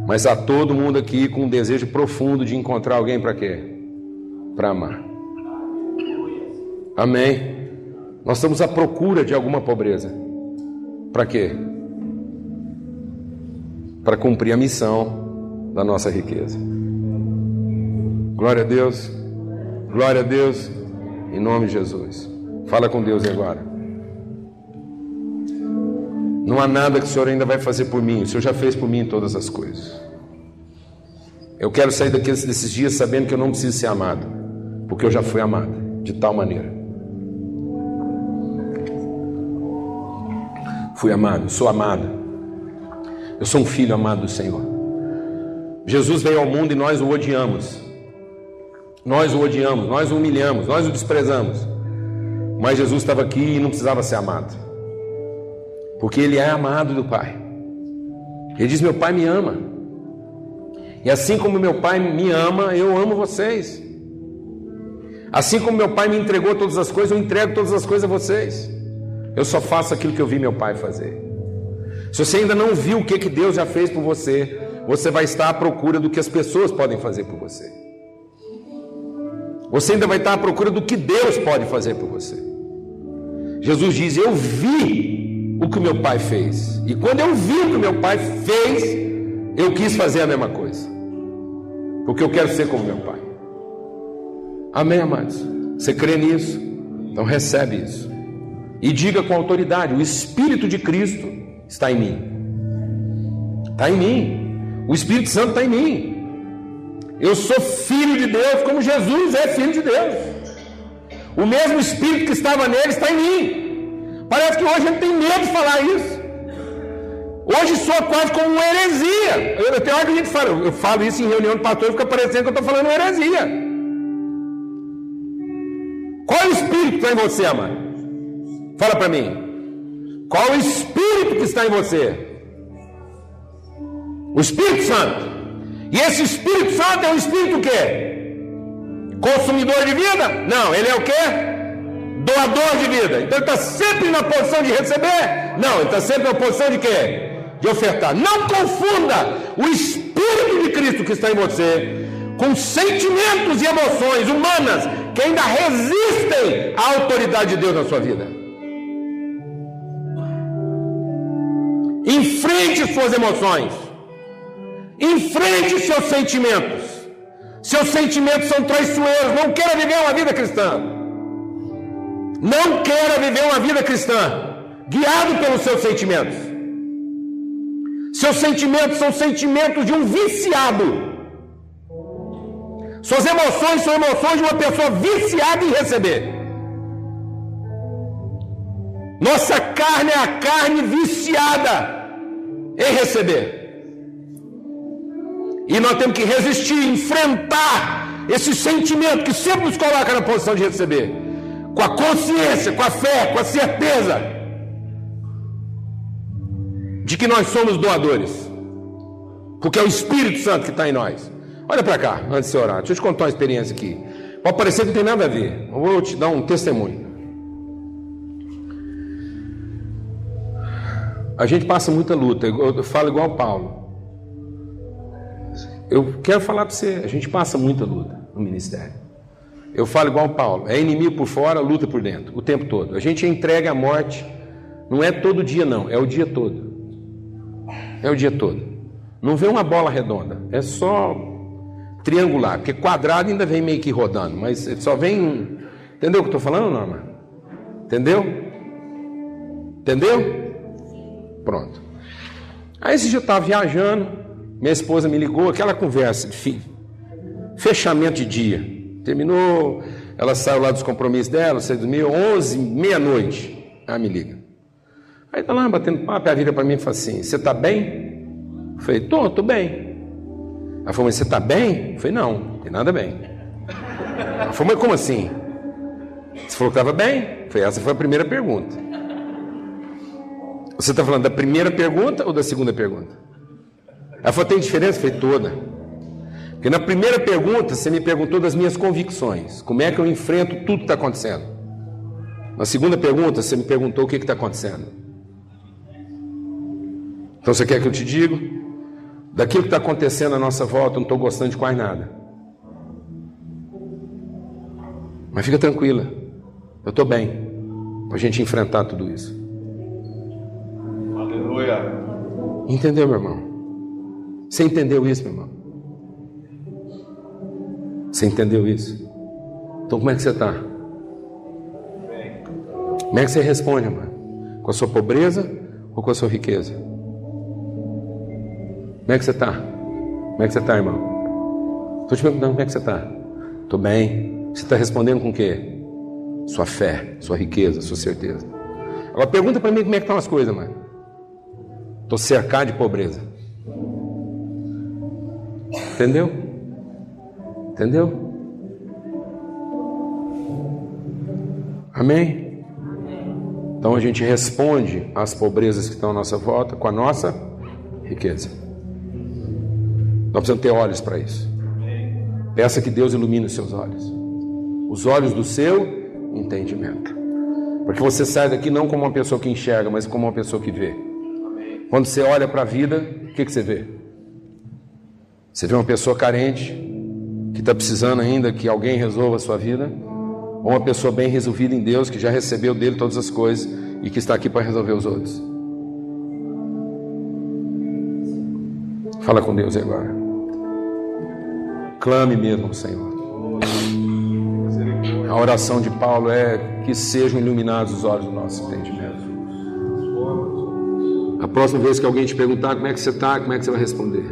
Mas há todo mundo aqui com um desejo profundo de encontrar alguém para quê? Para amar. Amém? Nós estamos à procura de alguma pobreza. Para quê? Para cumprir a missão da nossa riqueza. Glória a Deus. Glória a Deus. Em nome de Jesus. Fala com Deus agora. Não há nada que o Senhor ainda vai fazer por mim. O Senhor já fez por mim todas as coisas. Eu quero sair daqui desses dias sabendo que eu não preciso ser amado, porque eu já fui amado de tal maneira. Fui amado, sou amado. Eu sou um filho amado do Senhor. Jesus veio ao mundo e nós o odiamos. Nós o odiamos, nós o humilhamos, nós o desprezamos. Mas Jesus estava aqui e não precisava ser amado porque ele é amado do Pai. Ele diz: Meu Pai me ama. E assim como meu Pai me ama, eu amo vocês. Assim como meu Pai me entregou todas as coisas, eu entrego todas as coisas a vocês. Eu só faço aquilo que eu vi meu Pai fazer. Se você ainda não viu o que, que Deus já fez por você, você vai estar à procura do que as pessoas podem fazer por você. Você ainda vai estar à procura do que Deus pode fazer por você. Jesus diz: Eu vi o que meu pai fez. E quando eu vi o que meu pai fez, eu quis fazer a mesma coisa. Porque eu quero ser como meu pai. Amém, amados? Você crê nisso? Então recebe isso. E diga com autoridade: o Espírito de Cristo está em mim. Está em mim. O Espírito Santo está em mim. Eu sou filho de Deus, como Jesus é filho de Deus. O mesmo Espírito que estava nele está em mim. Parece que hoje a gente tem medo de falar isso. Hoje soa quase como uma heresia. Eu, tenho hora que a gente fala, eu falo isso em reunião de pastor fica parecendo que eu estou falando uma heresia. Qual é o espírito que está em você, amado? Fala para mim. Qual o espírito que está em você? O Espírito Santo. E esse Espírito Santo é um espírito o quê? Consumidor de vida? Não, ele é o quê? doador de vida. Então ele está sempre na posição de receber? Não, ele está sempre na posição de quê? De ofertar. Não confunda o Espírito de Cristo que está em você com sentimentos e emoções humanas que ainda resistem à autoridade de Deus na sua vida. Enfrente suas emoções. Enfrente seus sentimentos. Seus sentimentos são traiçoeiros. Não queira viver uma vida cristã. Não queira viver uma vida cristã guiado pelos seus sentimentos. Seus sentimentos são sentimentos de um viciado. Suas emoções são emoções de uma pessoa viciada em receber. Nossa carne é a carne viciada em receber. E nós temos que resistir, enfrentar esse sentimento que sempre nos coloca na posição de receber com a consciência, com a fé, com a certeza de que nós somos doadores, porque é o Espírito Santo que está em nós. Olha para cá, antes de orar, deixa eu te contar uma experiência aqui. Pode parecer que não tem nada a ver, eu vou te dar um testemunho. A gente passa muita luta, eu falo igual Paulo. Eu quero falar para você, a gente passa muita luta no ministério. Eu falo igual Paulo, é inimigo por fora, luta por dentro, o tempo todo. A gente entrega a morte, não é todo dia não, é o dia todo. É o dia todo. Não vê uma bola redonda, é só triangular, porque quadrado ainda vem meio que rodando, mas só vem. Entendeu o que eu estou falando, Norma? Entendeu? Entendeu? Pronto. Aí esse dia eu estava viajando, minha esposa me ligou, aquela conversa de fechamento de dia. Terminou, ela saiu lá dos compromissos dela, saiu dormiu, 11, meia-noite. Ela me liga. Aí tá lá batendo papo, ela vira para mim e fala assim: Você está bem? Eu falei: Tô, tô bem. Ela falou: Mas você está bem? Eu falei: Não, não tem nada bem. Ela falou: Mas como assim? Você falou que estava bem? Falei: Essa foi a primeira pergunta. Você está falando da primeira pergunta ou da segunda pergunta? Ela falou: Tem diferença? Falei: Toda. Porque na primeira pergunta você me perguntou das minhas convicções, como é que eu enfrento tudo que está acontecendo. Na segunda pergunta você me perguntou o que está acontecendo. Então você quer que eu te diga? Daquilo que está acontecendo à nossa volta, eu não estou gostando de quase nada. Mas fica tranquila, eu estou bem para a gente enfrentar tudo isso. Aleluia. Entendeu, meu irmão? Você entendeu isso, meu irmão? Você entendeu isso? Então como é que você está? Como é que você responde, mano? Com a sua pobreza ou com a sua riqueza? Como é que você está? Como é que você está, irmão? Estou te perguntando como é que você está. Estou bem. Você está respondendo com o quê? Sua fé, sua riqueza, sua certeza. Agora pergunta para mim como é que estão as coisas, mano. Estou cercado de pobreza. Entendeu? Entendeu? Amém? Então a gente responde às pobrezas que estão à nossa volta com a nossa riqueza. Nós precisamos ter olhos para isso. Peça que Deus ilumine os seus olhos, os olhos do seu entendimento. Porque você sai daqui não como uma pessoa que enxerga, mas como uma pessoa que vê. Quando você olha para a vida, o que, que você vê? Você vê uma pessoa carente, que está precisando ainda que alguém resolva a sua vida, ou uma pessoa bem resolvida em Deus, que já recebeu dele todas as coisas e que está aqui para resolver os outros. Fala com Deus agora. Clame mesmo Senhor. A oração de Paulo é que sejam iluminados os olhos do nosso entendimento. A próxima vez que alguém te perguntar como é que você está, como é que você vai responder?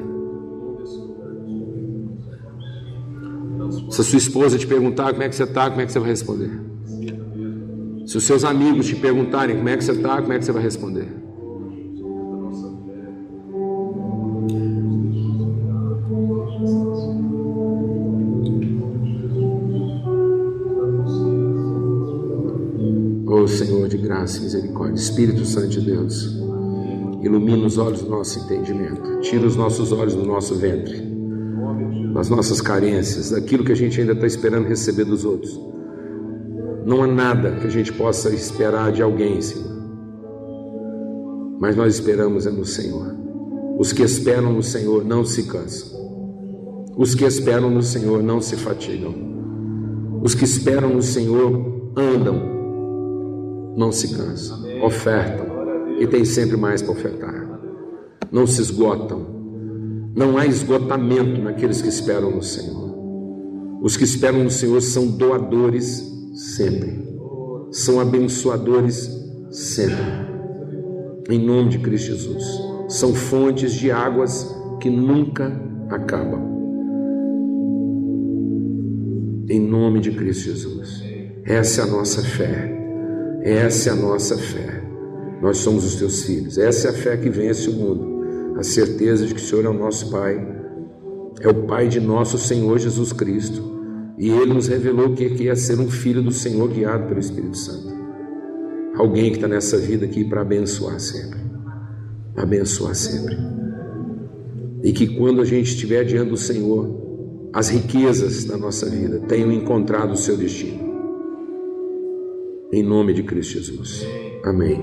Se a sua esposa te perguntar como é que você está, como é que você vai responder? Se os seus amigos te perguntarem como é que você está, como é que você vai responder? Oh Senhor de graça e misericórdia, Espírito Santo de Deus, ilumina os olhos do nosso entendimento, tira os nossos olhos do nosso ventre das nossas carências, daquilo que a gente ainda está esperando receber dos outros. Não há nada que a gente possa esperar de alguém, Senhor. Mas nós esperamos é no Senhor. Os que esperam no Senhor não se cansam. Os que esperam no Senhor não se fatigam. Os que esperam no Senhor andam, não se cansam, ofertam e tem sempre mais para ofertar. Não se esgotam não há esgotamento naqueles que esperam no Senhor. Os que esperam no Senhor são doadores sempre, são abençoadores sempre. Em nome de Cristo Jesus, são fontes de águas que nunca acabam. Em nome de Cristo Jesus, essa é a nossa fé, essa é a nossa fé. Nós somos os teus filhos, essa é a fé que vence o mundo a certeza de que o Senhor é o nosso Pai, é o Pai de nosso Senhor Jesus Cristo, e Ele nos revelou o que é ser um filho do Senhor guiado pelo Espírito Santo. Alguém que está nessa vida aqui para abençoar sempre, abençoar sempre. E que quando a gente estiver diante do Senhor, as riquezas da nossa vida tenham encontrado o seu destino. Em nome de Cristo Jesus. Amém.